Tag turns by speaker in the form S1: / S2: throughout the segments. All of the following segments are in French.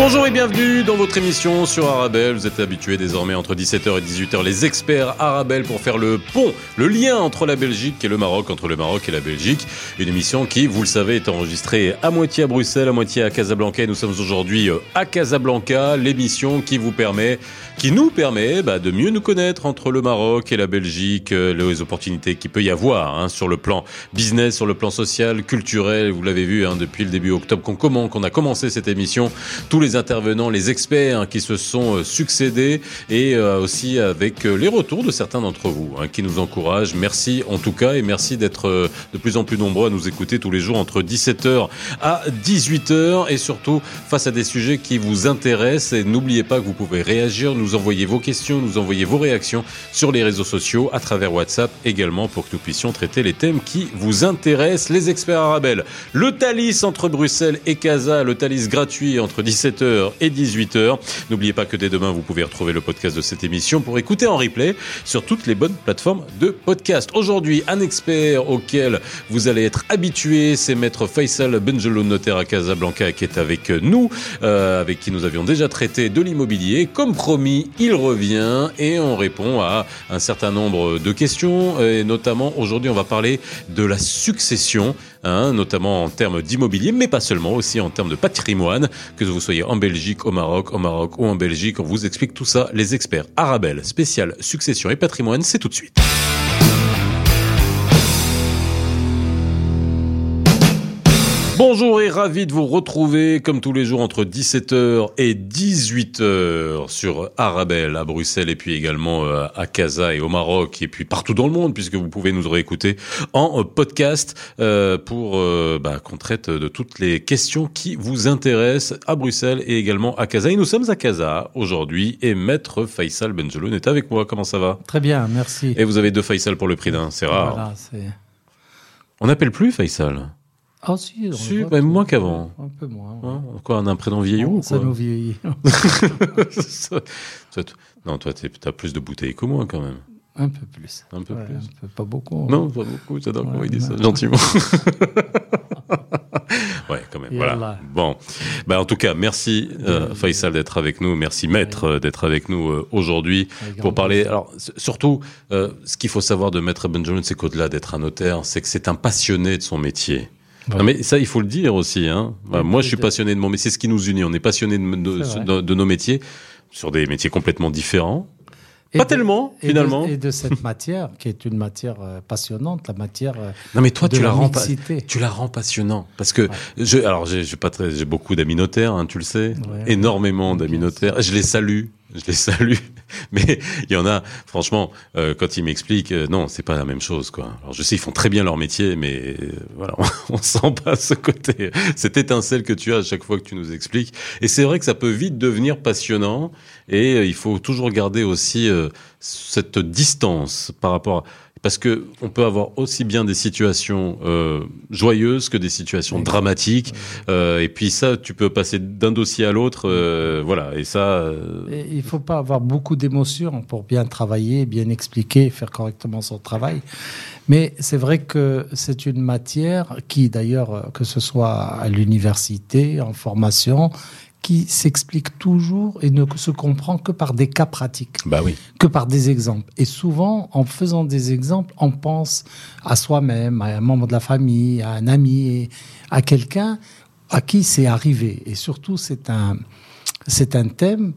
S1: Bonjour et bienvenue dans votre émission sur Arabelle. Vous êtes habitués désormais entre 17h et 18h, les experts Arabelle pour faire le pont, le lien entre la Belgique et le Maroc, entre le Maroc et la Belgique. Une émission qui, vous le savez, est enregistrée à moitié à Bruxelles, à moitié à Casablanca. Et nous sommes aujourd'hui euh, à Casablanca, l'émission qui vous permet, qui nous permet bah, de mieux nous connaître entre le Maroc et la Belgique, euh, les opportunités qu'il peut y avoir hein, sur le plan business, sur le plan social, culturel. Vous l'avez vu hein, depuis le début octobre qu'on qu'on a commencé cette émission. Intervenants, les experts hein, qui se sont euh, succédés et euh, aussi avec euh, les retours de certains d'entre vous hein, qui nous encouragent. Merci en tout cas et merci d'être de plus en plus nombreux à nous écouter tous les jours entre 17h à 18h et surtout face à des sujets qui vous intéressent. N'oubliez pas que vous pouvez réagir, nous envoyer vos questions, nous envoyer vos réactions sur les réseaux sociaux à travers WhatsApp également pour que nous puissions traiter les thèmes qui vous intéressent. Les experts arabes, le Thalys entre Bruxelles et Casa, le Thalys gratuit entre 17 et 18h. N'oubliez pas que dès demain, vous pouvez retrouver le podcast de cette émission pour écouter en replay sur toutes les bonnes plateformes de podcast. Aujourd'hui, un expert auquel vous allez être habitué, c'est Maître Faisal Benjelou, notaire à Casablanca, qui est avec nous, euh, avec qui nous avions déjà traité de l'immobilier. Comme promis, il revient et on répond à un certain nombre de questions. Et notamment, aujourd'hui, on va parler de la succession, hein, notamment en termes d'immobilier, mais pas seulement, aussi en termes de patrimoine, que vous soyez en Belgique, au Maroc, au Maroc ou en Belgique. On vous explique tout ça. Les experts Arabelle, spécial succession et patrimoine, c'est tout de suite. Bonjour et ravi de vous retrouver comme tous les jours entre 17h et 18h sur Arabelle à Bruxelles et puis également euh, à Casa et au Maroc et puis partout dans le monde puisque vous pouvez nous réécouter en podcast euh, pour euh, bah, qu'on traite de toutes les questions qui vous intéressent à Bruxelles et également à Casa. Et nous sommes à Casa aujourd'hui et Maître Faisal Benjeloun est avec moi. Comment ça va?
S2: Très bien, merci.
S1: Et vous avez deux Faisal pour le prix d'un, c'est rare. On n'appelle plus Faisal
S2: ah si,
S1: si même moins qu'avant.
S2: Un peu moins.
S1: Ouais. Hein quoi, on a un prénom vieillot ou
S2: Ça nous vieillit.
S1: non, toi, tu as plus de bouteilles que moi quand même.
S2: Un peu plus.
S1: Un peu plus. Un peu,
S2: pas beaucoup.
S1: Non, pas beaucoup. J'adore ouais, comment il dit ça, gentiment. ouais, quand même. Voilà. Bon. Bah, en tout cas, merci euh, Faisal d'être avec nous. Merci Maître euh, d'être avec nous euh, aujourd'hui pour parler. Alors, surtout, euh, ce qu'il faut savoir de Maître Benjamin, c'est qu'au-delà d'être un notaire, c'est que c'est un passionné de son métier. Non, mais ça, il faut le dire aussi. Hein. Bah, moi, je suis passionné de mon métier. C'est ce qui nous unit. On est passionné de, de, de, nos métiers, sur des métiers complètement différents.
S2: Et
S1: pas tellement, finalement.
S2: et de cette matière, qui est une matière euh, passionnante, la matière. Euh,
S1: non, mais toi,
S2: de
S1: tu la,
S2: la
S1: rends, tu la rends passionnant. Parce que, ouais. je, alors, j'ai pas très, j'ai beaucoup d'amis notaires, hein, tu le sais. Ouais, énormément d'amis notaires. Je les salue je les salue. Mais il y en a, franchement, euh, quand ils m'expliquent, euh, non, c'est pas la même chose, quoi. Alors je sais, ils font très bien leur métier, mais voilà, on, on sent pas ce côté, cette étincelle que tu as à chaque fois que tu nous expliques. Et c'est vrai que ça peut vite devenir passionnant, et euh, il faut toujours garder aussi euh, cette distance par rapport à parce que on peut avoir aussi bien des situations euh, joyeuses que des situations dramatiques, euh, et puis ça, tu peux passer d'un dossier à l'autre, euh, voilà, et ça.
S2: Et il faut pas avoir beaucoup d'émotions pour bien travailler, bien expliquer, faire correctement son travail. Mais c'est vrai que c'est une matière qui, d'ailleurs, que ce soit à l'université, en formation, qui s'explique toujours et ne se comprend que par des cas pratiques,
S1: bah oui.
S2: que par des exemples. Et souvent, en faisant des exemples, on pense à soi-même, à un membre de la famille, à un ami, à quelqu'un à qui c'est arrivé. Et surtout, c'est un, c'est un thème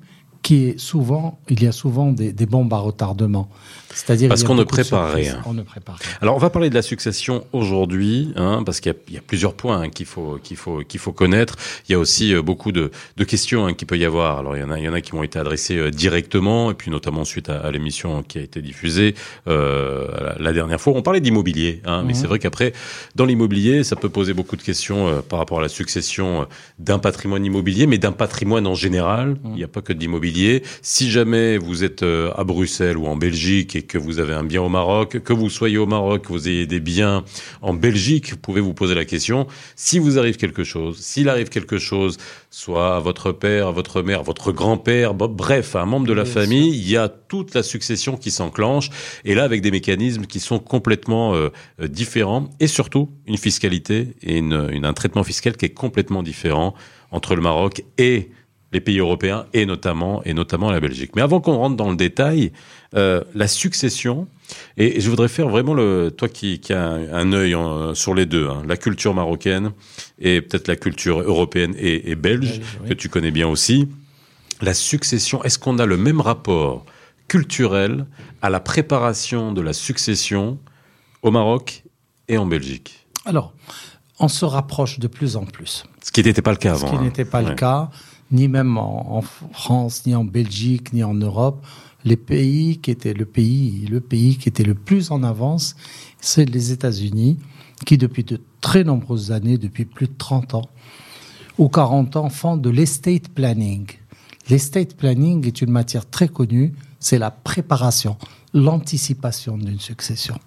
S2: qui est souvent, il y a souvent des, des bombes à retardement. C'est-à-dire
S1: parce qu'on ne prépare rien.
S2: On ne prépare rien.
S1: Alors on va parler de la succession aujourd'hui, hein, parce qu'il y, y, a plusieurs points hein, qu'il faut qu'il faut qu'il faut connaître. Il y a aussi euh, beaucoup de, de questions hein, qu'il peut y avoir. Alors il y en a il y en a qui m'ont été adressées euh, directement, et puis notamment suite à, à l'émission qui a été diffusée euh, la, la, dernière fois. On parlait d'immobilier, hein, mmh. mais c'est vrai qu'après dans l'immobilier, ça peut poser beaucoup de questions par rapport à la succession d'un patrimoine immobilier, mais d'un patrimoine en général. Mmh. Il n'y a pas que de Si jamais vous êtes euh, à Bruxelles ou en Belgique et que vous avez un bien au Maroc, que vous soyez au Maroc, que vous ayez des biens en Belgique, vous pouvez vous poser la question, si vous arrive quelque chose, s'il arrive quelque chose, soit à votre père, à votre mère, à votre grand-père, bref, à un membre de la famille, il y a toute la succession qui s'enclenche, et là avec des mécanismes qui sont complètement euh, différents, et surtout une fiscalité et une, un traitement fiscal qui est complètement différent entre le Maroc et les pays européens et notamment et notamment la Belgique. Mais avant qu'on rentre dans le détail, euh, la succession et, je voudrais faire vraiment le toi qui, qui a un, œil sur les deux, hein, la culture marocaine et peut-être la culture européenne et, belge que tu connais bien aussi. La succession, est-ce qu'on a le même rapport culturel à la préparation de la succession au Maroc et en Belgique?
S2: Alors, on se rapproche de plus en plus.
S1: Ce qui n'était pas le cas avant.
S2: Ce qui
S1: hein.
S2: n'était pas le cas, ni même en, France, ni en Belgique, ni en Europe. Les pays qui étaient le pays, le pays qui était le plus en avance, c'est les États-Unis, qui depuis de très nombreuses années, depuis plus de 30 ans ou 40 ans, font de l'estate planning. L'estate planning est une matière très connue, c'est la préparation, l'anticipation d'une succession.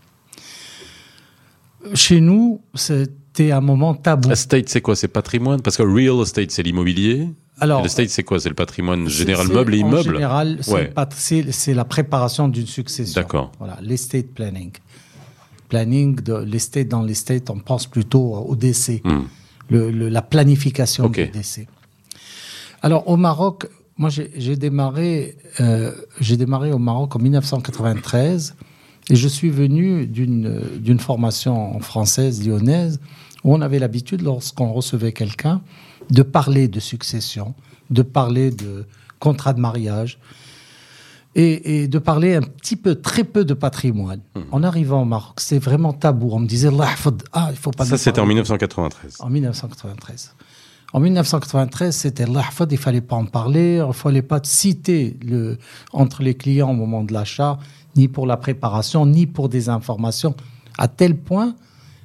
S2: Chez nous, c'était un moment tabou.
S1: Estate, c'est quoi? C'est patrimoine? Parce que real estate, c'est l'immobilier. Alors, l'estate, c'est quoi? C'est le patrimoine général meuble et immeuble?
S2: En général, c'est la préparation d'une succession.
S1: D'accord.
S2: Voilà, l'estate planning. Planning de l'estate dans l'estate, on pense plutôt au décès, hmm. le, la planification du décès. Alors au Maroc, moi j'ai démarré, euh, j'ai démarré au Maroc en 1993 et je suis venu d'une formation française lyonnaise où on avait l'habitude, lorsqu'on recevait quelqu'un, de parler de succession, de parler de contrat de mariage et, de parler un petit peu, très peu de patrimoine. Mmh. En arrivant au Maroc, c'est vraiment tabou. On me disait, ah, il faut pas.
S1: Ça, c'était en 1993.
S2: En 1993. En 1993, c'était l'ahfad, il fallait pas en parler, il fallait pas citer le, entre les clients au moment de l'achat, ni pour la préparation, ni pour des informations, à tel point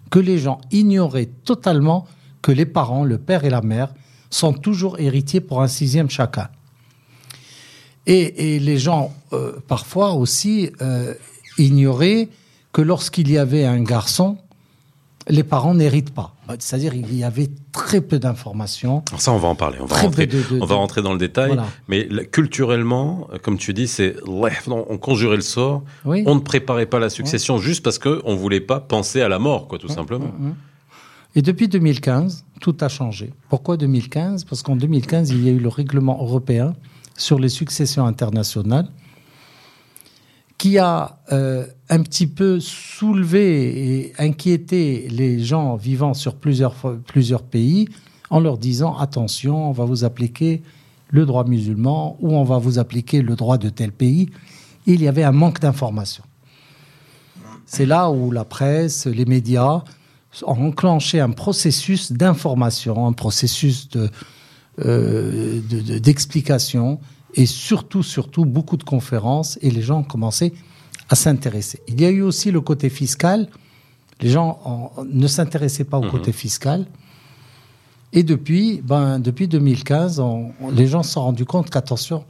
S2: que les gens ignoraient totalement que les parents, le père et la mère, sont toujours héritiers pour un sixième chacun. Et, les gens, euh, parfois aussi, euh, ignoraient que lorsqu'il y avait un garçon, les parents n'héritent pas. C'est-à-dire qu'il y avait très peu d'informations.
S1: Ça, on va en parler. On va, rentrer, on va rentrer dans le détail. Mais culturellement, comme tu dis, c'est on conjurait le sort. On ne préparait pas la succession juste parce qu'on ne voulait pas penser à la mort, quoi, tout simplement.
S2: Et depuis 2015, tout a changé. Pourquoi 2015 Parce qu'en 2015, il y a eu le règlement européen sur les successions internationales qui a euh, un petit peu soulevé et inquiété les gens vivant sur plusieurs, plusieurs pays en leur disant attention, on va vous appliquer le droit musulman ou on va vous appliquer le droit de tel pays. Il y avait un manque d'information. C'est là où la presse, les médias ont enclenché un processus d'information, un processus euh, d'explication. De, et surtout, surtout, beaucoup de conférences et les gens ont commencé à s'intéresser. Il y a eu aussi le côté fiscal. Les gens ne s'intéressaient pas au mhm. côté fiscal. Et depuis, ben, depuis 2015, les gens se sont rendus compte qu'attention,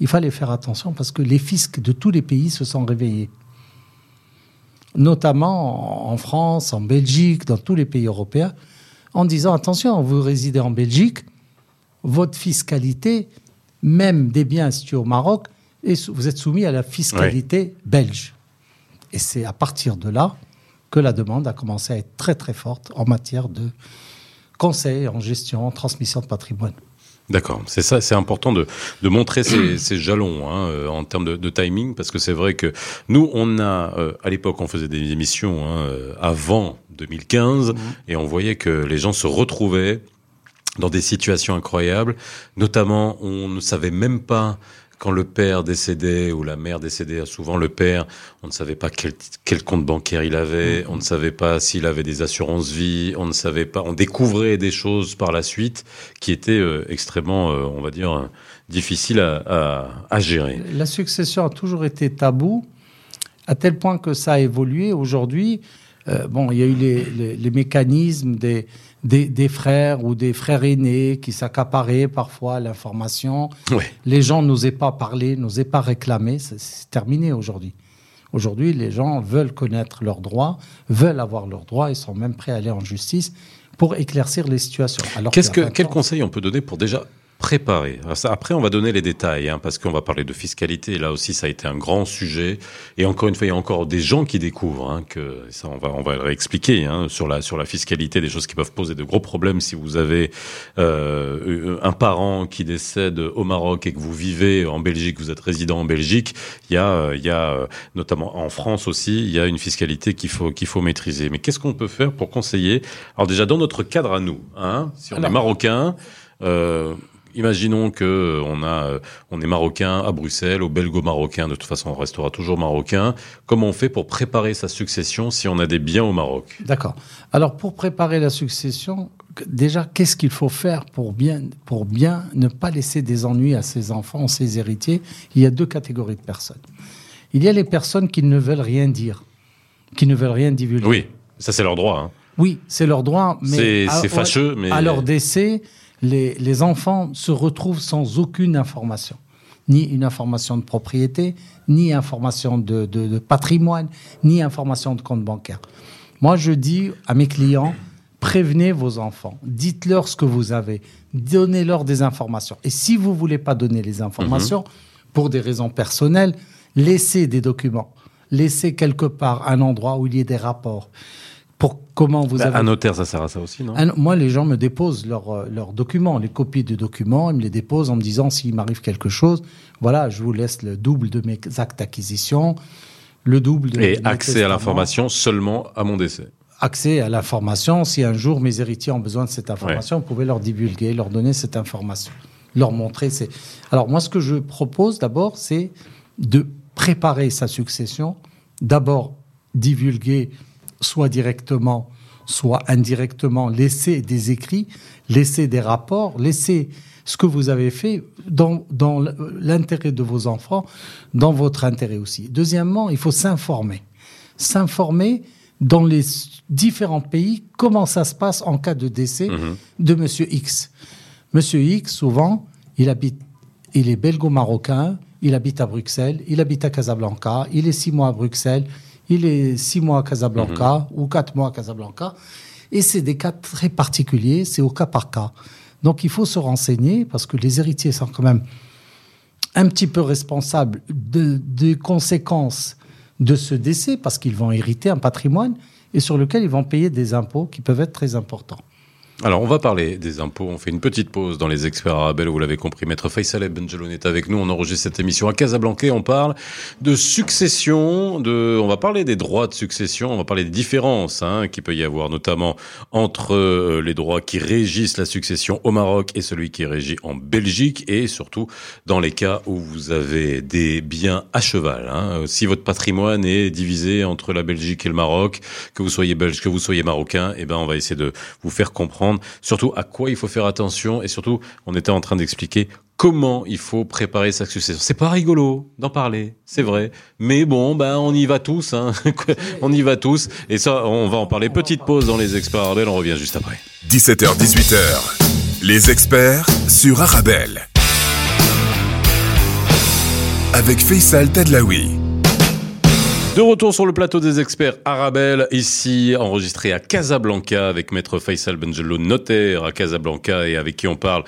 S2: il fallait faire attention parce que les fiscs de tous les pays se sont réveillés. Notamment en France, en Belgique, dans tous les pays européens, en disant attention, vous résidez en Belgique, votre fiscalité, même des biens situés au Maroc, et vous êtes soumis à la fiscalité belge. Et c'est à partir de là que la demande a commencé à être très très forte en matière de conseil en gestion, en transmission de patrimoine.
S1: D'accord, c'est ça, c'est important de, de montrer ces, ces jalons hein, euh, en termes de, de, timing, parce que c'est vrai que nous, on a, euh, à l'époque, on faisait des émissions hein, euh, avant 2015, mmh. et on voyait que les gens se retrouvaient dans des situations incroyables. Notamment, on ne savait même pas quand le père décédait ou la mère décédait, souvent le père, on ne savait pas quel, quel compte bancaire il avait, mm-hmm. on ne savait pas s'il avait des assurances vie, on ne savait pas, on découvrait des choses par la suite qui étaient euh, extrêmement, euh, on va dire, difficiles à, à, à, gérer.
S2: La succession a toujours été tabou, à tel point que ça a évolué. Aujourd'hui, euh, bon, il y a eu les, les, les mécanismes des, des, des, frères ou des frères aînés qui s'accaparaient parfois l'information.
S1: Ouais.
S2: Les gens n'osaient pas parler, n'osaient pas réclamer. C'est terminé aujourd'hui. Aujourd'hui, les gens veulent connaître leurs droits, veulent avoir leurs droits et sont même prêts à aller en justice pour éclaircir les situations.
S1: Alors Qu'est-ce que, quel conseil on peut donner pour déjà préparer. Après, on va donner les détails, hein, parce qu'on va parler de fiscalité. Là aussi, ça a été un grand sujet. Et encore une fois, il y a encore des gens qui découvrent hein, que ça, on va, on va réexpliquer hein, sur la sur la fiscalité, des choses qui peuvent poser de gros problèmes si vous avez euh, un parent qui décède au Maroc et que vous vivez en Belgique, vous êtes résident en Belgique. Il y a, il y a notamment en France aussi, il y a une fiscalité qu'il faut qu'il faut maîtriser. Mais qu'est-ce qu'on peut faire pour conseiller? Alors déjà dans notre cadre à nous, hein, si on Alors, est marocain. Euh, imaginons que euh, on a, euh, on est marocain à Bruxelles, au belgo-marocain. De toute façon, on restera toujours marocain. Comment on fait pour préparer sa succession si on a des biens au Maroc?
S2: D'accord. Alors pour préparer la succession, déjà, qu'est-ce qu'il faut faire pour bien, pour bien ne pas laisser des ennuis à ses enfants, ses héritiers? Il y a deux catégories de personnes. Il y a les personnes qui ne veulent rien dire, qui ne veulent rien divulguer.
S1: Oui, ça c'est leur droit. Hein.
S2: Oui, c'est leur droit,
S1: mais c'est fâcheux. Mais
S2: à leur décès, les, les, enfants se retrouvent sans aucune information, ni une information de propriété, ni information de, de, de patrimoine, ni information de compte bancaire. Moi, je dis à mes clients, prévenez vos enfants, dites-leur ce que vous avez, donnez-leur des informations. Et si vous voulez pas donner les informations, mmh. pour des raisons personnelles, laissez des documents, laissez quelque part un endroit où il y ait des rapports pour comment vous
S1: bah,
S2: avez...
S1: Un notaire, ça sert à ça aussi, non
S2: un, Moi, les gens me déposent leurs leurs documents, les copies de documents, ils me les déposent en me disant s'il m'arrive quelque chose, voilà, je vous laisse le double de mes actes d'acquisition, le double de...
S1: Et accès à l'information seulement à mon décès
S2: accès à l'information. Si un jour mes héritiers ont besoin de cette information, ouais. vous pouvez leur divulguer, leur donner cette information, leur montrer. C'est... Alors moi, ce que je propose d'abord, c'est de préparer sa succession. D'abord, divulguer soit directement, soit indirectement, laisser des écrits, laisser des rapports, laisser ce que vous avez fait dans, dans l'intérêt de vos enfants, dans votre intérêt aussi. Deuxièmement, il faut s'informer. S'informer dans les différents pays comment ça se passe en cas de décès mmh. de Monsieur X. Monsieur X, souvent, il habite, il est belgo-marocain, il habite à Bruxelles, il habite à Casablanca, il est six mois à Bruxelles, il est six mois à Casablanca mmh. ou quatre mois à Casablanca. Et c'est des cas très particuliers, c'est au cas par cas. Donc il faut se renseigner parce que les héritiers sont quand même un petit peu responsables de, des conséquences de ce décès parce qu'ils vont hériter un patrimoine et sur lequel ils vont payer des impôts qui peuvent être très importants.
S1: Alors, on va parler des impôts. On fait une petite pause dans les experts arabes. Vous l'avez compris, Maître Faisal Benjeloun est avec nous. On enregistre cette émission à Casablanca. On parle de succession. De, on va parler des droits de succession. On va parler des différences hein, qu'il peut y avoir, notamment entre euh, les droits qui régissent la succession au Maroc et celui qui est régi en Belgique, et surtout dans les cas où vous avez des biens à cheval. Hein. Si votre patrimoine est divisé entre la Belgique et le Maroc, que vous soyez belge, que vous soyez marocain, eh ben, on va essayer de vous faire comprendre surtout à quoi il faut faire attention et surtout, on était en train d'expliquer comment il faut préparer sa succession. C'est pas rigolo d'en parler, c'est vrai, mais bon, ben on y va tous, hein. on y va tous, et ça, on va en parler. Petite pause dans les experts on revient juste après.
S3: 17h, 18h, les experts sur Arabelle. Avec Faisal Tadlaoui.
S1: De retour sur le plateau des experts Arabelle, ici enregistré à Casablanca avec maître Faisal Benjelo, notaire à Casablanca et avec qui on parle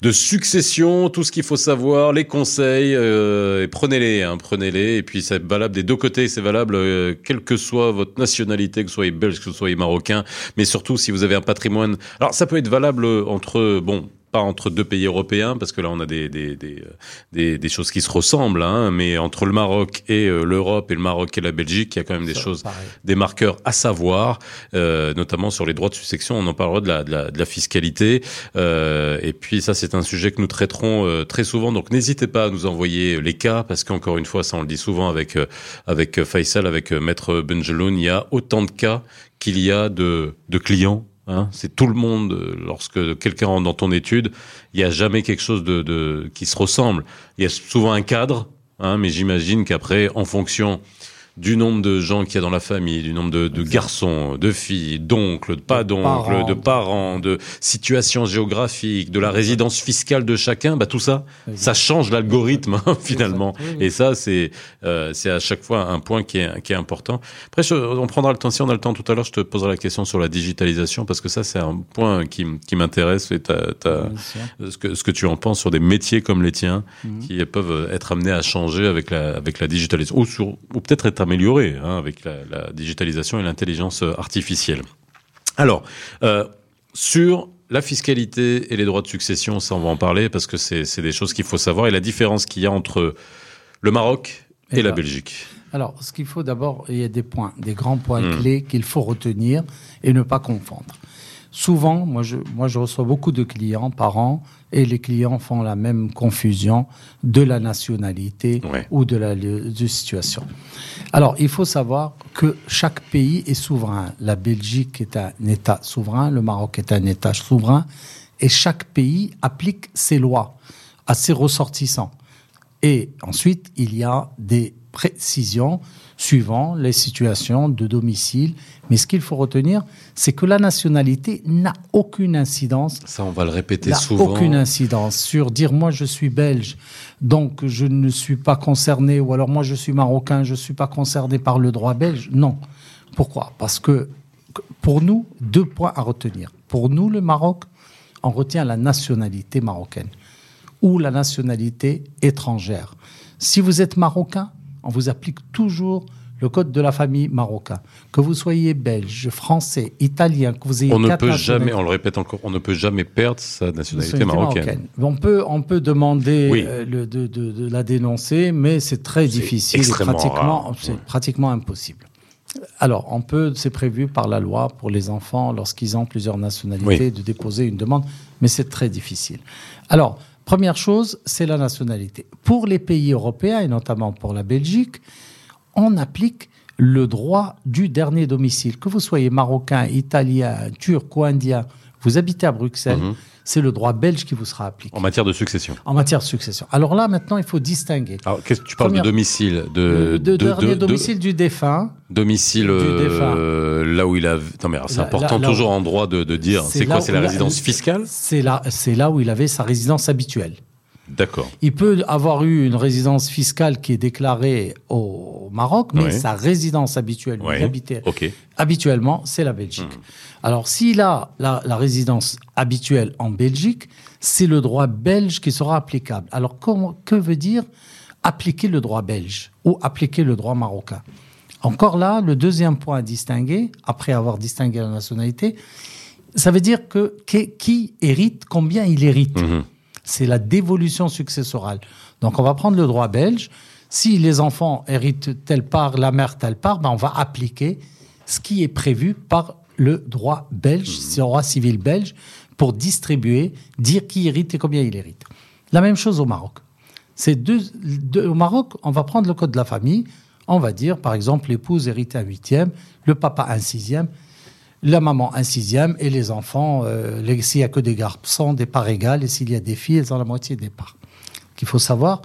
S1: de succession, tout ce qu'il faut savoir, les conseils, euh, prenez-les, hein, prenez-les. Et puis c'est valable des deux côtés, c'est valable euh, quelle que soit votre nationalité, que vous soyez belge, que vous soyez marocain, mais surtout si vous avez un patrimoine. Alors ça peut être valable entre, bon, pas entre deux pays européens, parce que là on a des, des, des, des, des choses qui se ressemblent, hein, mais entre le Maroc et euh, l'Europe et le Maroc et la Belgique, il y a quand même des Ça, choses, pareil. des marqueurs à savoir, euh, notamment sur les droits de succession, on en parlera de la, de la, de la fiscalité, euh, et puis ça c'est un sujet que nous traiterons euh, très souvent, donc n'hésitez pas à nous envoyer les cas, parce qu'encore une fois, ça on le dit souvent avec, euh, avec Faisal, avec Maître Benjeloun, il y a autant de cas qu'il y a de, de clients Hein, c'est tout le monde. Lorsque quelqu'un rentre dans ton étude, il n'y a jamais quelque chose de, de, qui se ressemble. Il y a souvent un cadre, hein, mais j'imagine qu'après, en fonction du nombre de gens qu'il y a dans la famille, du nombre de, de garçons, de filles, d'oncles, de pas d'oncles, de parents, de situations géographiques, de la résidence fiscale de chacun, bah tout ça, ça change l'algorithme hein, finalement. Et ça, c'est euh, c'est à chaque fois un point qui est, qui est important. Après, je- on prendra le temps, si on a le temps tout à l'heure, je te poserai la question sur la digitalisation parce que ça, c'est un point qui, qui m'intéresse et
S2: sûr.
S1: ce que, ce que tu en penses sur des métiers comme les tiens
S2: Mhm.
S1: qui peuvent être amenés à changer avec la, avec la digitalisation ou, sur- ou peut-être être améliorés hein, avec la, la digitalisation et l'intelligence artificielle. Alors, euh, sur la fiscalité et les droits de succession, ça on va en parler parce que c'est des choses qu'il faut savoir et la différence qu'il y a entre le Maroc et,
S2: Et
S1: la
S2: là.
S1: Belgique.
S2: Alors, ce qu'il faut d'abord, il y a des points, des grands points
S1: Mm.
S2: clés qu'il faut retenir et ne pas confondre. Souvent, moi je, moi je reçois beaucoup de clients par an et les clients font la même confusion de la nationalité
S1: Ouais.
S2: ou de la de situation. Alors, il faut savoir que chaque pays est souverain. La Belgique est un État souverain, le Maroc est un État souverain et chaque pays applique ses lois à ses ressortissants. Et ensuite, il y a des précisions suivant les situations de domicile. Mais ce qu'il faut retenir, c'est que la nationalité n'a aucune incidence
S1: Ça, on va le répéter souvent.
S2: aucune incidence sur dire moi je suis belge, donc je ne suis pas concerné, ou alors moi je suis marocain, je ne suis pas concerné par le droit belge. Non. Pourquoi? Parce que pour nous, deux points à retenir. Pour nous, le Maroc, on retient la nationalité marocaine ou la nationalité étrangère. Si vous êtes marocain, on vous applique toujours le code de la famille marocain. Que vous soyez belge, français, italien, que vous ayez
S1: On ne peut jamais, on le répète encore, on ne peut jamais perdre sa nationalité marocaine.
S2: On peut, on peut demander
S1: Oui.
S2: euh, le- de, de- de la dénoncer, mais c'est très difficile, pratiquement, c'est
S1: ouais.
S2: pratiquement impossible. Alors, on peut, c'est prévu par la loi pour les enfants lorsqu'ils ont plusieurs nationalités
S1: Oui.
S2: de déposer une demande, mais c'est très difficile. Alors, première chose, c'est la nationalité. Pour les pays européens et notamment pour la Belgique, on applique le droit du dernier domicile. Que vous soyez marocain, italien, turc ou indien, vous habitez à Bruxelles,
S1: Mhm.
S2: c'est le droit belge qui vous sera appliqué
S1: En matière de succession.
S2: en matière de succession. Alors là, maintenant, il faut distinguer.
S1: Alors, qu'est-ce que tu parles
S2: Première-
S1: de domicile de,
S2: dernier
S1: de-
S2: domicile du défunt,
S1: domicile
S2: du
S1: euh, là où il a. Non mais c'est important
S2: là- là où-
S1: toujours en droit de, dire. C'est quoi C'est la résidence fiscale?
S2: C'est là, c'est là où il avait sa résidence habituelle.
S1: D'accord.
S2: Il peut avoir eu une résidence fiscale qui est déclarée au Maroc, mais sa résidence habituelle, habituellement, c'est la Belgique.
S1: Hmm.
S2: Alors, s'il a la, la résidence habituelle en Belgique, c'est le droit belge qui sera applicable. Alors, comment- que veut dire appliquer le droit belge ou appliquer le droit marocain? Encore là, le deuxième point à distinguer, après avoir distingué la nationalité, ça veut dire que qui, qui hérite, combien il hérite?
S1: Mhm.
S2: C'est la dévolution successorale. Donc, on va prendre le droit belge. Si les enfants héritent telle part, la mère telle part, ben on va appliquer ce qui est prévu par le droit belge, c'est le droit civil belge, pour distribuer, dire qui hérite et combien il hérite. La même chose au Maroc. C'est deux, deux- au Maroc, on va prendre le code de la famille. On va dire, par exemple, l'épouse hérite un huitième, le papa un sixième, la maman un sixième et les enfants, euh, s'il n'y a que des garçons, des parts égales, et s'il y a des filles, elles ont la moitié des parts. Qu'il faut savoir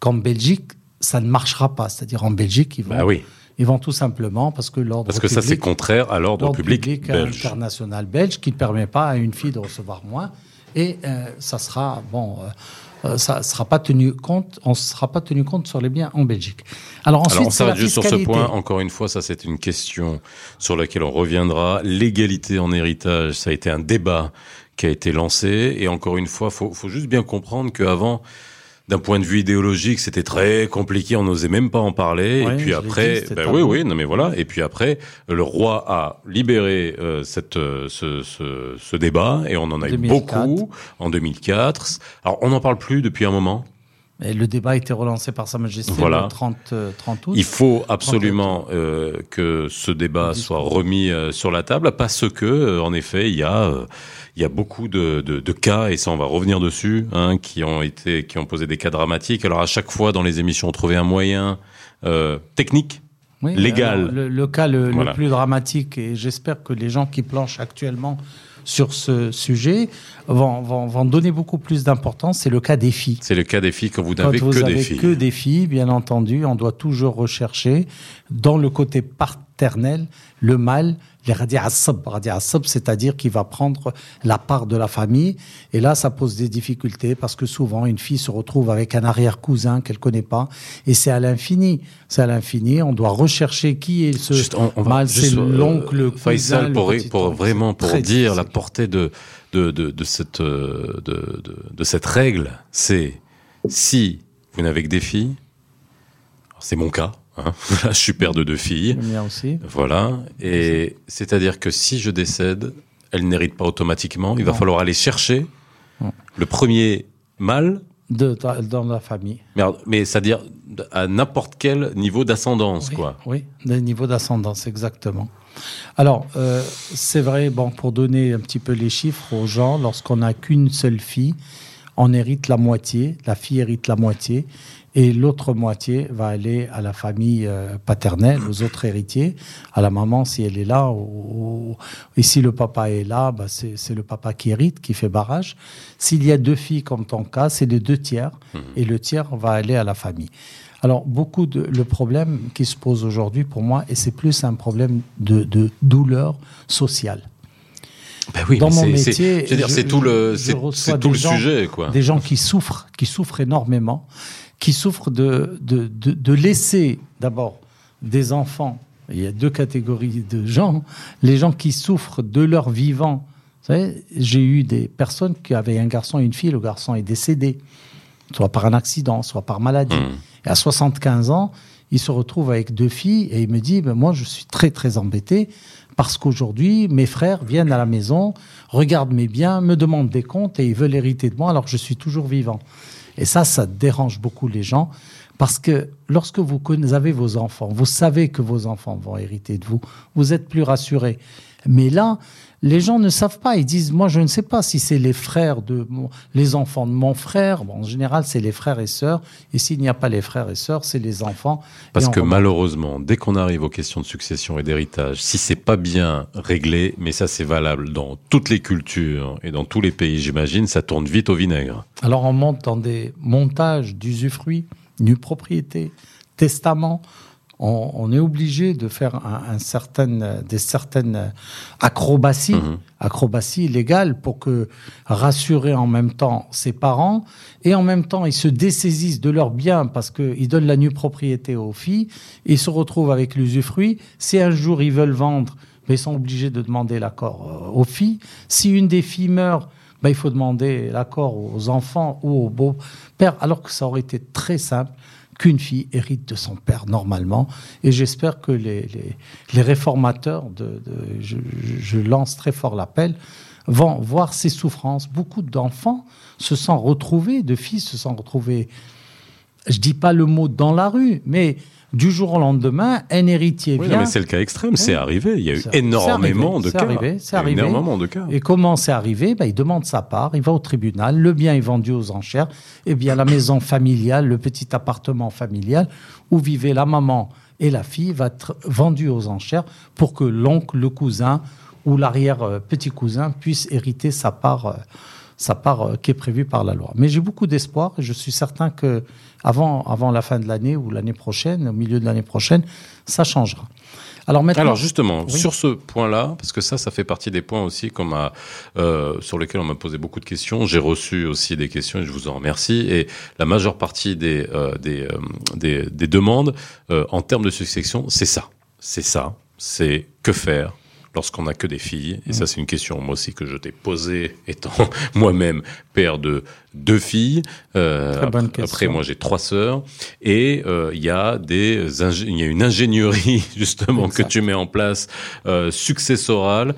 S2: qu'en Belgique, ça ne marchera pas. C'est-à-dire en Belgique, ils vont,
S1: Bah oui.
S2: ils vont tout simplement parce que l'ordre
S1: Parce que ça, c'est contraire à l'ordre public,
S2: public
S1: belge.
S2: international belge qui ne permet pas à une fille de recevoir moins. Et euh, ça sera bon, euh, ça sera pas tenu compte, on ne sera pas tenu compte sur les biens en Belgique. Alors ensuite,
S1: Alors on s'arrête juste sur ce point. Encore une fois, ça c'est une question sur laquelle on reviendra. L'égalité en héritage, ça a été un débat qui a été lancé. Et encore une fois, faut, faut juste bien comprendre qu'avant, d'un point de vue idéologique, c'était très compliqué. On n'osait même pas en parler.
S2: Ouais,
S1: et puis après,
S2: dit,
S1: ben oui, oui, non mais voilà. Et puis après, le roi a libéré euh, cette euh, ce, ce, ce débat et on en a eu
S2: 2004.
S1: beaucoup en 2004. Alors on n'en parle plus depuis un moment.
S2: Et le débat a été relancé par Sa Majesté
S1: Voilà.
S2: le 30, euh, 30 août.
S1: Il faut absolument euh, que ce débat soit remis euh, sur la table parce que, euh, en effet, il y a il y a beaucoup de, de, de cas et ça on va revenir dessus, hein, qui ont été qui ont posé des cas dramatiques. Alors à chaque fois dans les émissions, on trouvait un moyen technique.
S2: Oui,
S1: légal.
S2: le, le cas le, plus dramatique, et j'espère que les gens qui planchent actuellement sur ce sujet vont, vont, vont donner beaucoup plus d'importance. C'est le cas des filles.
S1: C'est le cas des filles quand vous n'avez
S2: vous
S1: que
S2: avez
S1: des filles.
S2: que des filles, bien entendu, on doit toujours rechercher dans le côté le mâle, les radi asab, radi asab, c'est-à-dire qu'il va prendre la part de la famille. Et là, ça pose des difficultés parce que souvent, une fille se retrouve avec un arrière-cousin qu'elle connaît pas. Et c'est à l'infini. C'est à l'infini. On doit rechercher qui est ce
S1: Juste, on, on va
S2: mâle.
S1: juste,
S2: C'est
S1: euh,
S2: l'oncle, cousin,
S1: Faisal,
S2: le
S1: pour,
S2: petit
S1: pour vraiment pour dire la portée de de, de, de cette euh, de, de, cette règle, c'est si vous n'avez que des filles, c'est mon cas, hein, je suis père de deux filles,
S2: Le mien aussi.
S1: voilà, et c'est-à-dire que si je décède, elles n'héritent pas automatiquement, il va
S2: Non.
S1: falloir aller chercher
S2: Non.
S1: le premier mâle,
S2: De, dans la famille.
S1: mais, mais c'est-à-dire à n'importe quel niveau d'ascendance,
S2: Oui,
S1: quoi.
S2: Oui, des niveaux d'ascendance, exactement. Alors, euh, c'est vrai, bon, pour donner un petit peu les chiffres aux gens, lorsqu'on n'a qu'une seule fille, on hérite la moitié, la fille hérite la moitié, et l'autre moitié va aller à la famille euh, paternelle, aux autres héritiers, à la maman si elle est là, ou, et si le papa est là, bah, c'est le papa qui hérite, qui fait barrage. S'il y a deux filles comme ton cas, c'est les deux tiers, et le tiers va aller à la famille. Alors, beaucoup de le problème qui se pose aujourd'hui pour moi, et c'est plus un problème de, de douleur sociale.
S1: Ben oui,
S2: Dans mon métier,
S1: c'est tout le, c'est tout le
S2: gens-
S1: sujet, quoi.
S2: Des gens qui souffrent, qui souffrent énormément, qui souffrent de, de, de, de laisser d'abord des enfants. Il y a deux catégories de gens. Les gens qui souffrent de leur vivant. Vous savez, j'ai eu des personnes qui avaient un garçon et une fille. Le garçon est décédé, soit par un accident, soit par maladie.
S1: Mmh.
S2: Et à 75 ans, il se retrouve avec deux filles et il me dit, ben moi, je suis très, très embêté parce qu'aujourd'hui, mes frères viennent à la maison, regardent mes biens, me demandent des comptes et ils veulent hériter de moi alors que je suis toujours vivant. Et ça, ça dérange beaucoup les gens parce que lorsque vous avez vos enfants, vous savez que vos enfants vont hériter de vous, vous êtes plus rassuré. Mais là, les gens ne savent pas. Ils disent, moi, je ne sais pas si c'est les frères de mon- les enfants de mon frère. Bon, en général, c'est les frères et sœurs. Et s'il n'y a pas les frères et sœurs, c'est les enfants.
S1: Parce que malheureusement, dès qu'on arrive aux questions de succession et d'héritage, si c'est pas bien réglé, mais ça c'est valable dans toutes les cultures et dans tous les pays, j'imagine, ça tourne vite au vinaigre.
S2: Alors, on monte dans des montages d'usufruit, nue propriété, testament. On, on est obligé de faire un, un certain, des certaines acrobaties,
S1: Mhm.
S2: acrobaties légales pour que rassurer en même temps ses parents et en même temps ils se dessaisissent de leurs biens parce qu'ils donnent la nue propriété aux filles. Ils se retrouvent avec l'usufruit. Si un jour ils veulent vendre, ben, ils sont obligés de demander l'accord euh, aux filles. Si une des filles meurt, ben, il faut demander l'accord aux enfants ou au beau-père, alors que ça aurait été très simple qu'une fille hérite de son père normalement. Et j'espère que les, les, réformateurs, de, je lance très fort l'appel, vont voir ces souffrances. Beaucoup d'enfants se sont retrouvés, de filles se sont retrouvées, je dis pas le mot dans la rue, mais du jour au lendemain, un héritier
S1: Oui, non,
S2: vient.
S1: mais c'est le cas extrême, c'est arrivé. Il y a eu énormément de cas.
S2: c'est arrivé, c'est arrivé.
S1: Énormément de cas.
S2: Et comment c'est arrivé? Ben, Il demande sa part, il va au tribunal, le bien est vendu aux enchères, et bien la maison familiale, le petit appartement familial où vivaient la maman et la fille va être vendu aux enchères pour que l'oncle, le cousin ou l'arrière-petit cousin puisse hériter sa part, euh, sa part euh, qui est prévue par la loi. Mais j'ai beaucoup d'espoir et je suis certain que avant, avant la fin de l'année ou l'année prochaine, au milieu de l'année prochaine, ça changera. Alors maintenant,
S1: Alors justement,
S2: Oui.
S1: sur ce point-là, parce que ça, ça fait partie des points aussi qu'on m'a, euh, sur lesquels on m'a posé beaucoup de questions. J'ai reçu aussi des questions et je vous en remercie. Et la majeure partie des euh, des, euh, des, des demandes en termes de succession, c'est ça, c'est ça, c'est que faire lorsqu'on n'a que des filles. Et ça, c'est une question moi aussi que je t'ai posée, étant moi-même père de deux filles. Euh,
S2: Très bonne
S1: après,
S2: question.
S1: après, moi, j'ai trois sœurs. Et euh, il y a des il y a une ingénierie justement que tu mets en place euh, successorale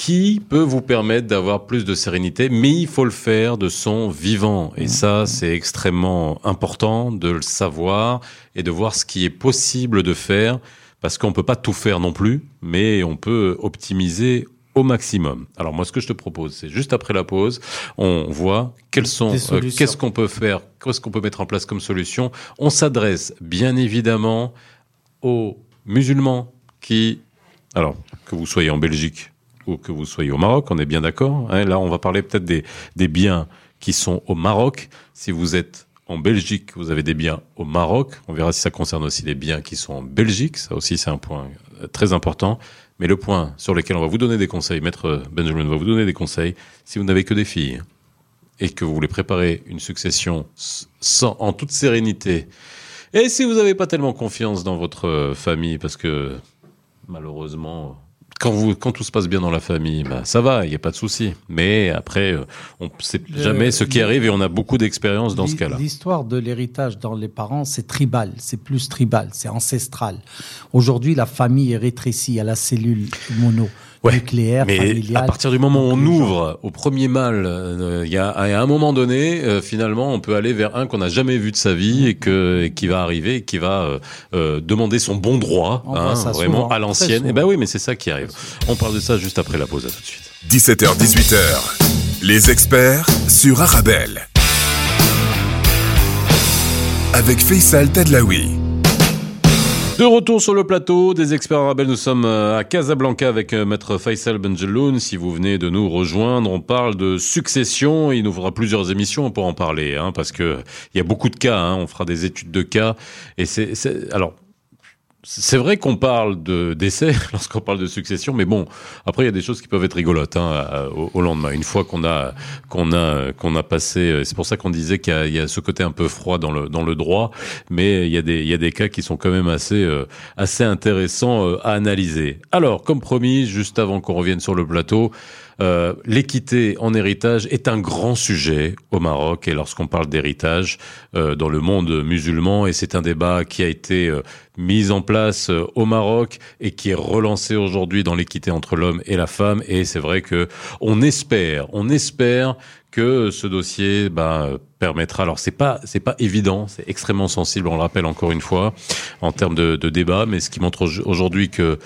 S1: qui peut vous permettre d'avoir plus de sérénité, mais il faut le faire de son vivant. Et ça, c'est extrêmement important de le savoir et de voir ce qui est possible de faire, parce qu'on peut pas tout faire non plus, mais on peut optimiser au maximum. Alors moi, ce que je te propose, c'est juste après la pause, on voit quelles sont, euh, qu'est-ce qu'on peut faire, qu'est-ce qu'on peut mettre en place comme solution. On s'adresse bien évidemment aux musulmans qui, alors que vous soyez en Belgique ou que vous soyez au Maroc, on est bien d'accord. Hein. là, on va parler peut-être des, des biens qui sont au Maroc. Si vous êtes en Belgique, vous avez des biens au Maroc. On verra si ça concerne aussi les biens qui sont en Belgique. Ça aussi, c'est un point euh, très important. Mais le point sur lequel on va vous donner des conseils, Maître Benjamin va vous donner des conseils, si vous n'avez que des filles et que vous voulez préparer une succession sans, en toute sérénité, et si vous n'avez pas tellement confiance dans votre euh, famille, parce que malheureusement, quand, vous, quand tout se passe bien dans la famille, bah, ça va, il n'y a pas de souci. Mais après, euh, on ne sait jamais ce qui arrive et on a beaucoup d'expérience dans ce cas-là.
S2: L'histoire de l'héritage dans les parents, c'est tribal, c'est plus tribal, c'est ancestral. Aujourd'hui, la famille est rétrécie à la cellule mono nucléaire,
S1: mais à partir du moment où on ouvre au premier mal, euh, il y a à un moment donné, euh, finalement, on peut aller vers un qu'on n'a jamais vu de sa vie et que qui va arriver, et qui va euh, demander son bon droit, hein, vraiment à l'ancienne. Et eh ben oui, mais c'est ça qui arrive. On parle de ça juste après la pause. À tout de suite.
S3: 17h, 18h. Les experts sur Arabelle. Avec Faisal Tadlaoui.
S1: De retour sur le plateau des experts arabes, nous sommes euh, à Casablanca avec euh, maître Faisal Benjeloun. Si vous venez de nous rejoindre, on parle de succession. Il nous faudra plusieurs émissions pour en parler, hein, parce que il y a beaucoup de cas. Hein, on fera des études de cas. Et c'est, alors, c'est vrai qu'on parle de décès lorsqu'on parle de succession, mais bon, après il y a des choses qui peuvent être rigolotes hein, au, lendemain. Une fois qu'on a qu'on a qu'on a passé, euh, c'est pour ça qu'on disait qu'il y, y, a ce côté un peu froid dans le dans le droit, mais il y a des il y a des cas qui sont quand même assez euh, assez intéressants euh, à analyser. Alors, comme promis, juste avant qu'on revienne sur le plateau. Euh, l'équité en héritage est un grand sujet au Maroc et lorsqu'on parle d'héritage euh, dans le monde musulman et c'est un débat qui a été euh, mis en place au Maroc et qui est relancé aujourd'hui dans l'équité entre l'homme et la femme et c'est vrai que on espère, on espère que ce dossier bah, permettra. Alors c'est pas c'est pas évident, c'est extrêmement sensible. On le rappelle encore une fois en termes de, de débat, mais ce qui montre aujourd'hui que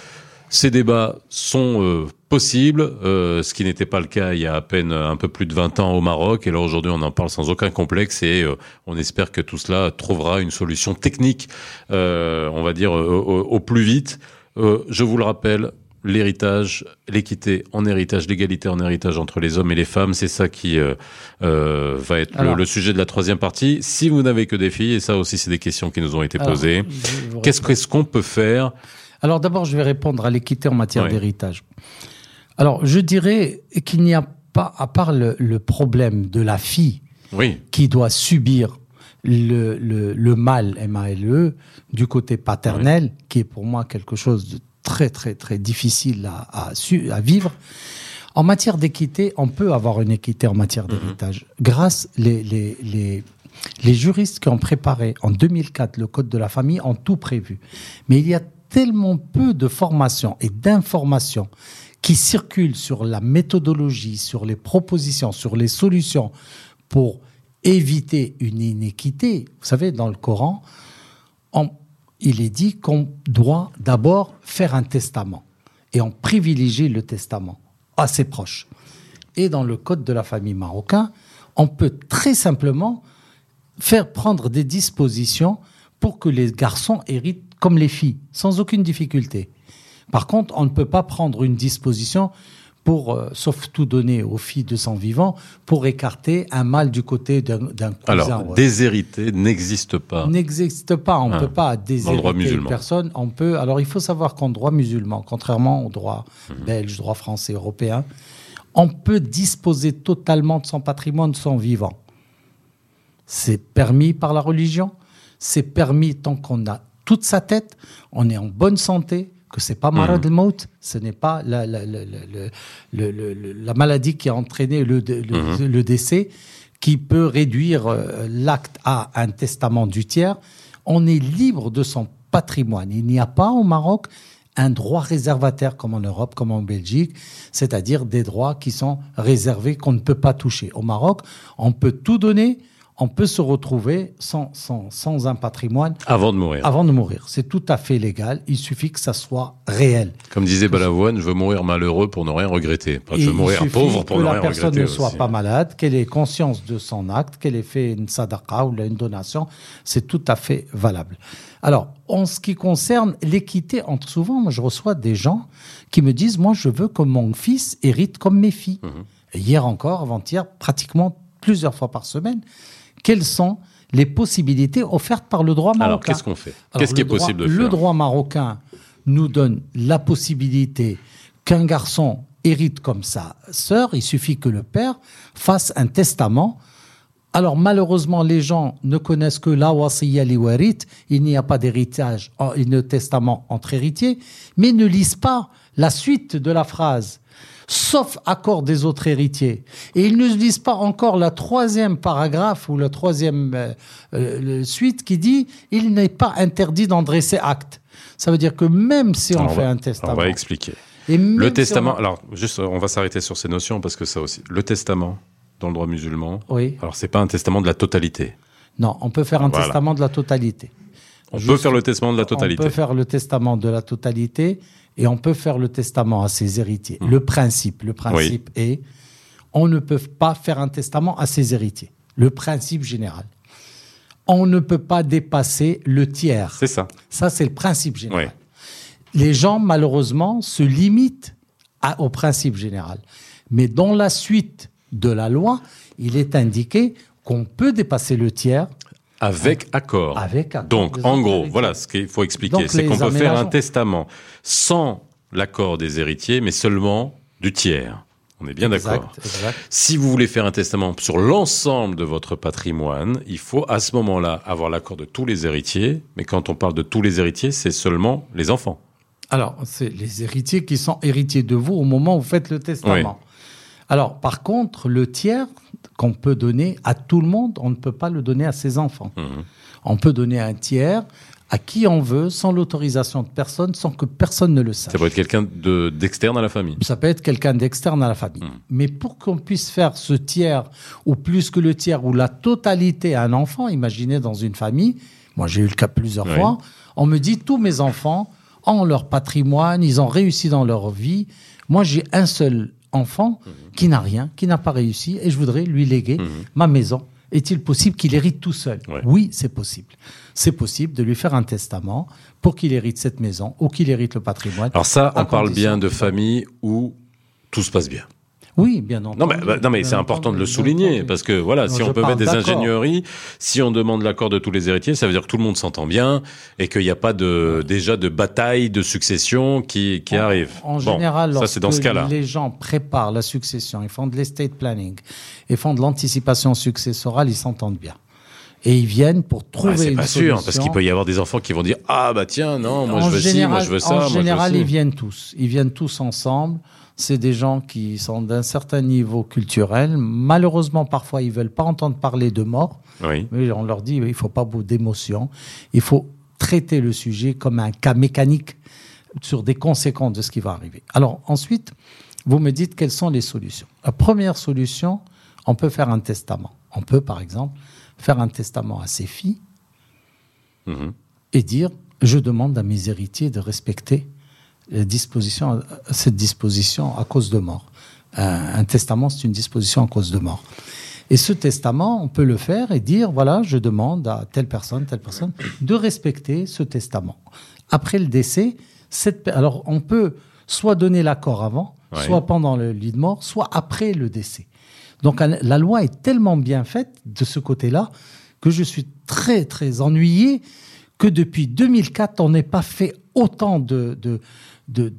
S1: ces débats sont euh, possibles, euh, ce qui n'était pas le cas il y a à peine un peu plus de 20 ans au Maroc. Et là aujourd'hui, on en parle sans aucun complexe et euh, on espère que tout cela trouvera une solution technique, on va dire au, plus vite. je vous le rappelle, l'héritage, l'équité en héritage, l'égalité en héritage entre les hommes et les femmes, c'est ça qui va être le, sujet de la troisième partie. Si vous n'avez que des filles, et ça aussi c'est des questions qui nous ont été posées, qu'est-ce qu'on peut faire
S2: alors d'abord, je vais répondre à l'équité en matière d'héritage. Alors je dirais qu'il n'y a pas, à part le, problème de la fille qui doit subir le, le, mal, M-A-L-E, du côté paternel, qui est pour moi quelque chose de très très très difficile à, à, vivre. En matière d'équité, on peut avoir une équité en matière mhm. d'héritage. Grâce les, les, les, les juristes qui ont préparé en 2004 le Code de la famille ont tout prévu. Mais il y a tellement peu de formation et d'informations qui circulent sur la méthodologie, sur les propositions, sur les solutions pour éviter une inéquité. Vous savez, dans le Coran, il est dit qu'on doit d'abord faire un testament et on privilégie le testament à ses proches. Et dans le code de la famille marocain, on peut très simplement faire prendre des dispositions pour que les garçons héritent comme les filles, sans aucune difficulté. Par contre, on ne peut pas prendre une disposition pour, euh, sauf tout donner aux filles de sang vivant, pour écarter un mal du côté d'un cousin.
S1: Alors, déshériter n'existe pas.
S2: N'existe pas. On ne ah, peut pas déshériter une personne. On peut. Alors, il faut savoir qu'en droit musulman, contrairement au droit mhm. belge, droit français, européen, on peut disposer totalement de son patrimoine de son vivant. C'est permis par la religion. C'est permis tant qu'on a toute sa tête, on est en bonne santé, que c'est pas marad mmh. ce n'est pas la, la, la, maladie qui a entraîné le, mmh. le, décès, qui peut réduire euh, l'acte à un testament du tiers. On est libre de son patrimoine. Il n'y a pas au Maroc un droit réservataire comme en Europe, comme en Belgique, c'est-à-dire des droits qui sont réservés, qu'on ne peut pas toucher. Au Maroc, on peut tout donner, on peut se retrouver sans, sans, sans un patrimoine
S1: Avant de mourir.
S2: avant de mourir. C'est tout à fait légal. Il suffit que ça soit réel.
S1: Comme disait Balavoine, je veux mourir malheureux pour ne rien regretter. Je veux mourir pauvre pour
S2: que
S1: ne
S2: la
S1: rien
S2: personne
S1: regretter
S2: ne soit
S1: aussi.
S2: pas malade, qu'elle ait conscience de son acte, qu'elle ait fait une sadaqa ou une donation, c'est tout à fait valable. Alors, en ce qui concerne l'équité entre souvent, moi je reçois des gens qui me disent moi je veux que mon fils hérite comme mes filles.
S1: Mhm.
S2: Hier encore, avant-hier, pratiquement plusieurs fois par semaine, quelles sont les possibilités offertes par le droit marocain
S1: Alors, qu'est-ce qu'on fait Qu'est-ce qui est
S2: le droit-
S1: possible de
S2: Le
S1: faire
S2: droit marocain nous donne la possibilité qu'un garçon hérite comme sa sœur. Il suffit que le père fasse un testament. Alors malheureusement, les gens ne connaissent que la wasiya li warit. Il n'y a pas d'héritage, de testament entre héritiers, mais ne lisent pas la suite de la phrase. Sauf accord des autres héritiers. Et ils ne lisent pas encore la troisième paragraphe ou la troisième euh, euh, suite qui dit il n'est pas interdit d'en dresser acte. Ça veut dire que même si on
S1: Alors, on
S2: fait
S1: va-
S2: un
S1: On
S2: testament,
S1: va expliquer.
S2: et
S1: Le
S2: si
S1: testament,
S2: on-
S1: alors juste, on va s'arrêter sur ces notions parce que ça aussi. Le testament, dans le droit musulman,
S2: oui,
S1: alors c'est pas un testament de la totalité.
S2: non, on peut faire un
S1: Voilà.
S2: testament de la totalité.
S1: On
S2: Juste-
S1: peut faire le testament de la totalité.
S2: On peut faire le testament de la totalité et on peut faire le testament à ses héritiers.
S1: Mmh.
S2: Le principe, le principe est, on ne peut pas faire un testament à ses héritiers. Le principe général. On ne peut pas dépasser le tiers.
S1: C'est ça.
S2: Ça, c'est le principe général.
S1: Oui.
S2: Les gens, malheureusement, se limitent à- au principe général. Mais dans la suite de la loi, il est indiqué qu'on peut dépasser le tiers
S1: Avec accord.
S2: avec accord
S1: Donc, en gros,
S2: héritiers.
S1: voilà ce qu'il faut expliquer. C'est qu'on peut faire un testament sans l'accord des héritiers, mais seulement du tiers. On est bien d'accord. Si vous voulez faire un testament sur l'ensemble de votre patrimoine, il faut à ce moment-là avoir l'accord de tous les héritiers. Mais quand on parle de tous les héritiers, c'est seulement les enfants.
S2: Alors, c'est les héritiers qui sont héritiers de vous au moment où vous faites le testament. Alors, par contre, le tiers qu'on peut donner à tout le monde, on ne peut pas le donner à ses enfants.
S1: Mhm.
S2: On peut donner un tiers à qui on veut, sans l'autorisation de personne, sans que personne ne le sache.
S1: Ça peut être quelqu'un de- d'externe à la famille.
S2: Ça peut être quelqu'un d'externe à la famille.
S1: Hmm.
S2: Mais pour qu'on puisse faire ce tiers, ou plus que le tiers, ou la totalité à un enfant, imaginez dans une famille, moi j'ai eu le cas plusieurs
S1: Oui.
S2: fois, on me dit tous mes enfants ont leur patrimoine, ils ont réussi dans leur vie. Moi j'ai un seul enfant qui n'a rien, qui n'a pas réussi, et je voudrais lui léguer ma maison. Est-il possible qu'il hérite tout seul?
S1: Ouais.
S2: Oui, c'est possible. C'est possible de lui faire un testament pour qu'il hérite cette maison ou qu'il hérite le patrimoine.
S1: Alors ça, on parle bien de famille où tout se passe bien.
S2: Oui, bien entendu.
S1: Non, mais, bah, non, mais c'est important de le souligner
S2: entendu.
S1: parce que voilà,
S2: Non,
S1: si on peut mettre des ingénieries, si on demande l'accord de tous les héritiers, ça veut dire que tout le monde s'entend bien et qu'il n'y a pas de déjà de bataille de succession qui, qui
S2: En-
S1: arrive.
S2: En
S1: Bon,
S2: général,
S1: ça c'est dans ce
S2: lorsque
S1: cas-là.
S2: les gens préparent la succession, ils font de l'estate planning, ils font de l'anticipation successorale, ils s'entendent bien. Et ils viennent pour trouver
S1: Ouais, c'est
S2: une
S1: pas
S2: solution.
S1: sûr parce qu'il peut y avoir des enfants qui vont dire ah bah tiens non moi
S2: en
S1: je veux ci, moi je veux ça,
S2: En
S1: moi je veux
S2: général,
S1: ci.
S2: ils viennent tous. Ils viennent tous ensemble. C'est des gens qui sont d'un certain niveau culturel. Malheureusement, parfois, ils veulent pas entendre parler de mort.
S1: Oui.
S2: Mais on leur dit, il faut pas beaucoup d'émotion. Il faut traiter le sujet comme un cas mécanique sur des conséquences de ce qui va arriver. Alors ensuite, vous me dites quelles sont les solutions. La première solution, on peut faire un testament. On peut, par exemple, faire un testament à ses filles
S1: Mhm.
S2: et dire, je demande à mes héritiers de respecter les dispositions, cette disposition à cause de mort. Un, un testament, c'est une disposition à cause de mort. Et ce testament, on peut le faire et dire, voilà, je demande à telle personne, telle personne, de respecter ce testament. Après le décès, cette, alors on peut soit donner l'accord avant,
S1: Ouais.
S2: soit pendant le lit de mort, soit après le décès. Donc la loi est tellement bien faite de ce côté-là que je suis très très ennuyé que depuis 2004 on n'ait pas fait autant de de- de-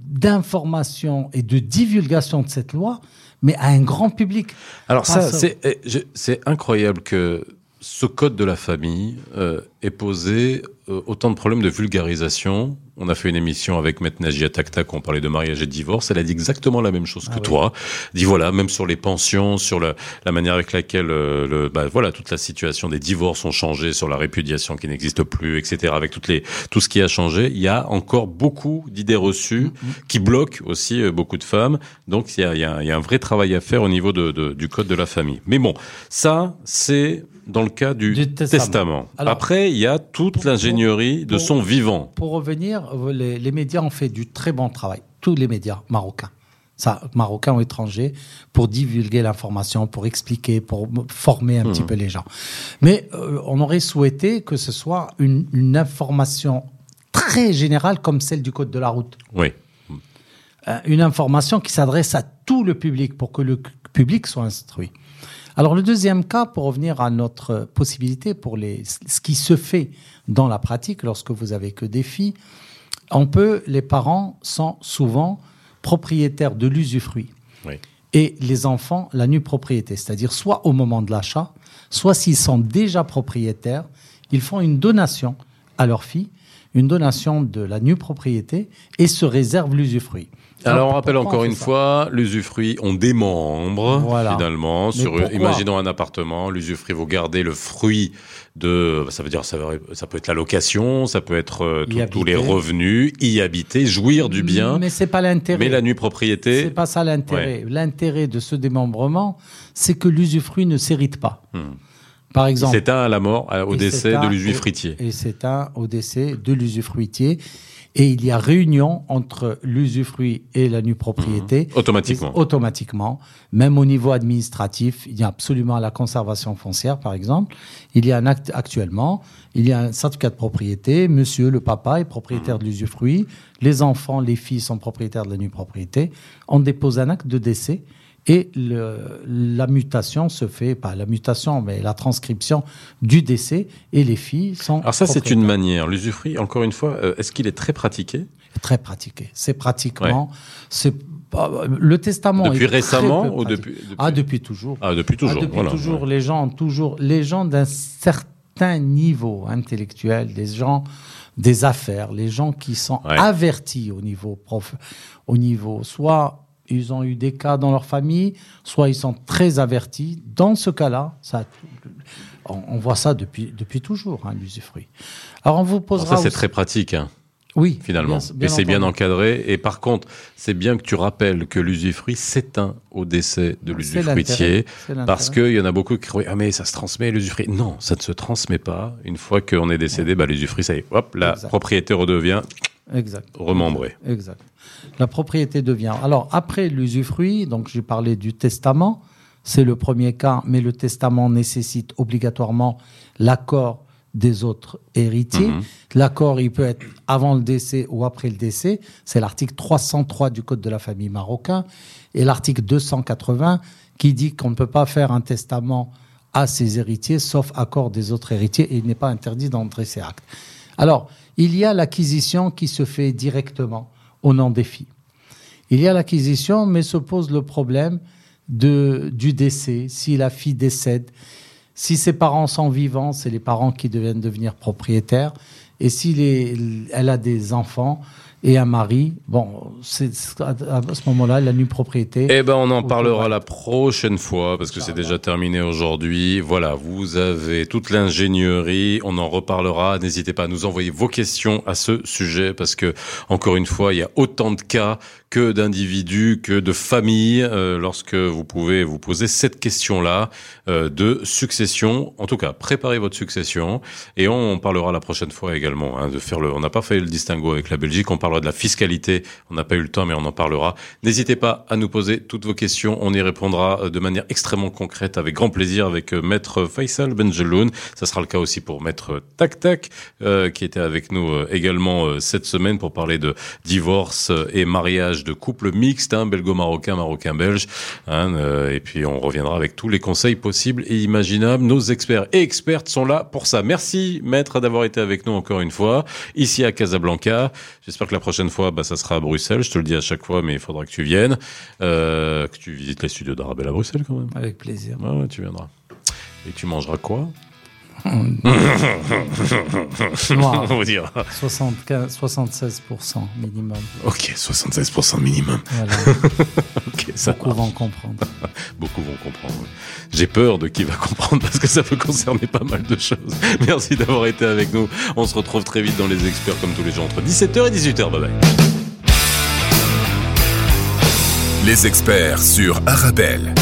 S2: d'informations et de divulgation de cette loi, mais à un grand public.
S1: Alors ça,
S2: ça.
S1: c'est eh, c'est incroyable que ce code de la famille euh, ait posé euh, autant de problèmes de vulgarisation. On a fait une émission avec Maître Najia Taktak, on parlait de mariage et de divorce. Elle a dit exactement la même chose que
S2: Ah oui.
S1: toi. Dit voilà, même sur les pensions, sur la, la manière avec laquelle euh, le, bah, voilà toute la situation des divorces ont changé, sur la répudiation qui n'existe plus, etc. Avec toutes les tout ce qui a changé, il y a encore beaucoup d'idées reçues qui bloquent aussi euh, beaucoup de femmes. Donc il y a, il y a- il y a un vrai travail à faire au niveau de, de- du code de la famille. Mais bon, ça c'est dans le cas du,
S2: Du testament.
S1: testament.
S2: Alors,
S1: Après, il y a toute l'ingénierie de
S2: pour-
S1: son vivant.
S2: Pour revenir, les, les médias ont fait du très bon travail. Tous les médias marocains. Ça, marocains ou étrangers, pour divulguer l'information, pour expliquer, pour former un petit peu les gens. Mais euh, on aurait souhaité que ce soit une, une information très générale comme celle du code de la route.
S1: Oui.
S2: Euh, une information qui s'adresse à tout le public pour que le public soit instruit. Alors le deuxième cas, pour revenir à notre possibilité pour les, ce qui se fait dans la pratique lorsque vous avez que des filles, on peut, les parents sont souvent propriétaires de l'usufruit
S1: Oui.
S2: et les enfants la nue propriété, c'est-à-dire soit au moment de l'achat, soit s'ils sont déjà propriétaires, ils font une donation à leur fille, une donation de la nue propriété et se réservent l'usufruit.
S1: Alors, on rappelle encore une fois, l'usufruit, on démembre,
S2: Voilà.
S1: finalement.
S2: Mais
S1: Sur, imaginons un appartement, l'usufruit, vous gardez le fruit de, ça veut dire, ça, ça peut être la location, ça peut être euh, tout- tous les revenus, y habiter, jouir du bien.
S2: Mais c'est pas l'intérêt.
S1: Mais la nue
S2: C'est
S1: propriété,
S2: pas ça l'intérêt. L'intérêt de ce démembrement, c'est que l'usufruit ne s'hérite pas. Par exemple,
S1: c'est un à la mort, à- au décès de l'usufruitier.
S2: Et c'est un au décès de l'usufruitier. Et il y a réunion entre l'usufruit et la nue propriété.
S1: Mhm. Automatiquement.
S2: Et automatiquement. Même au niveau administratif, il y a absolument la conservation foncière, par exemple. Il y a un acte actuellement, il y a un certificat de propriété. Monsieur, le papa, est
S1: Mhm.
S2: propriétaire de l'usufruit. Les enfants, les filles sont propriétaires de la nue propriété. On dépose un acte de décès. Et le- la mutation se fait, pas la mutation, mais la transcription du décès, et les filles sont.
S1: Alors ça, c'est une manière. L'usufruit, encore une fois, euh, est-ce qu'il est très pratiqué?
S2: Très pratiqué. C'est pratiquement. C'est pas- le testament.
S1: Depuis
S2: est
S1: récemment ou depuis- depuis-
S2: Ah, depuis toujours.
S1: Ah, depuis toujours.
S2: Ah, depuis
S1: voilà.
S2: toujours, les gens toujours, les gens d'un certain niveau intellectuel, des gens des affaires, les gens qui sont
S1: Ouais.
S2: avertis au niveau prof, au niveau soit ils ont eu des cas dans leur famille, soit ils sont très avertis. Dans ce cas-là, ça, on, on voit ça depuis depuis toujours, hein, l'usufruit. Alors on vous
S1: Alors
S2: posera
S1: ça, c'est
S2: aussi-
S1: très pratique. hein.
S2: oui
S1: finalement.
S2: bien- bien
S1: et c'est bien encadré. Et par contre, c'est bien que tu rappelles que l'usufruit s'éteint au décès de l'usufruitier. Parce qu'il y en a beaucoup qui croient, ah mais ça se transmet l'usufruit. Non, ça ne se transmet pas. Une fois qu'on est décédé, bah, l'usufruit, ça y est, hop, la
S2: Exact.
S1: propriété redevient
S2: Exact.
S1: remembrée.
S2: Exact. La propriété devient. Alors, après l'usufruit, donc j'ai parlé du testament, c'est le premier cas, mais le testament nécessite obligatoirement l'accord des autres héritiers.
S1: Mhm.
S2: L'accord, il peut être avant le décès ou après le décès. C'est l'article 303 du Code de la famille marocain et l'article 280 qui dit qu'on ne peut pas faire un testament à ses héritiers sauf accord des autres héritiers et il n'est pas interdit d'entrer ces actes. Alors, il y a l'acquisition qui se fait directement au nom des filles. Il y a l'acquisition, mais se pose le problème de, du décès. Si la fille décède, si ses parents sont vivants, c'est les parents qui deviennent devenir propriétaires. Et si elle a des enfants et un mari, bon, c'est à ce moment-là, la nue propriété.
S1: Eh ben, on en parlera la prochaine fois parce que c'est déjà terminé aujourd'hui. Voilà, vous avez toute l'ingénierie. On en reparlera. N'hésitez pas à nous envoyer vos questions à ce sujet parce que, encore une fois, il y a autant de cas que d'individus, que de familles, euh, lorsque vous pouvez vous poser cette question-là euh, de succession. En tout cas, préparez votre succession et on parlera la prochaine fois également hein, de faire le. On n'a pas fait le distinguo avec la Belgique. On parlera de la fiscalité. On n'a pas eu le temps, mais on en parlera. N'hésitez pas à nous poser toutes vos questions. On y répondra euh, de manière extrêmement concrète, avec grand plaisir, avec euh, Maître Faisal Benjeloun. Ça sera le cas aussi pour Maître Tac Tac, euh, qui était avec nous euh, également cette semaine pour parler de divorce et mariage de couple mixte, hein, belgo-marocain, marocain-belge. hein, euh, et puis on reviendra avec tous les conseils possibles et imaginables. Nos experts et expertes sont là pour ça. Merci Maître d'avoir été avec nous encore une fois, ici à Casablanca. J'espère que la prochaine fois, bah, ça sera à Bruxelles. Je te le dis à chaque fois, mais il faudra que tu viennes, euh, que tu visites les studios d'Arabelle à Bruxelles quand même.
S2: Avec plaisir.
S1: Ouais, tu viendras. Et tu mangeras quoi?
S2: Noir,
S1: On va dire.
S2: 75, 76% minimum.
S1: Ok, 76% minimum.
S2: Voilà.
S1: Ok, ça
S2: Beaucoup
S1: marche.
S2: vont comprendre.
S1: Beaucoup vont comprendre. J'ai peur de qui va comprendre parce que ça peut concerner pas mal de choses. Merci d'avoir été avec nous. On se retrouve très vite dans les experts comme tous les jours entre 17h et 18h. Bye bye.
S3: Les experts sur Arabelle.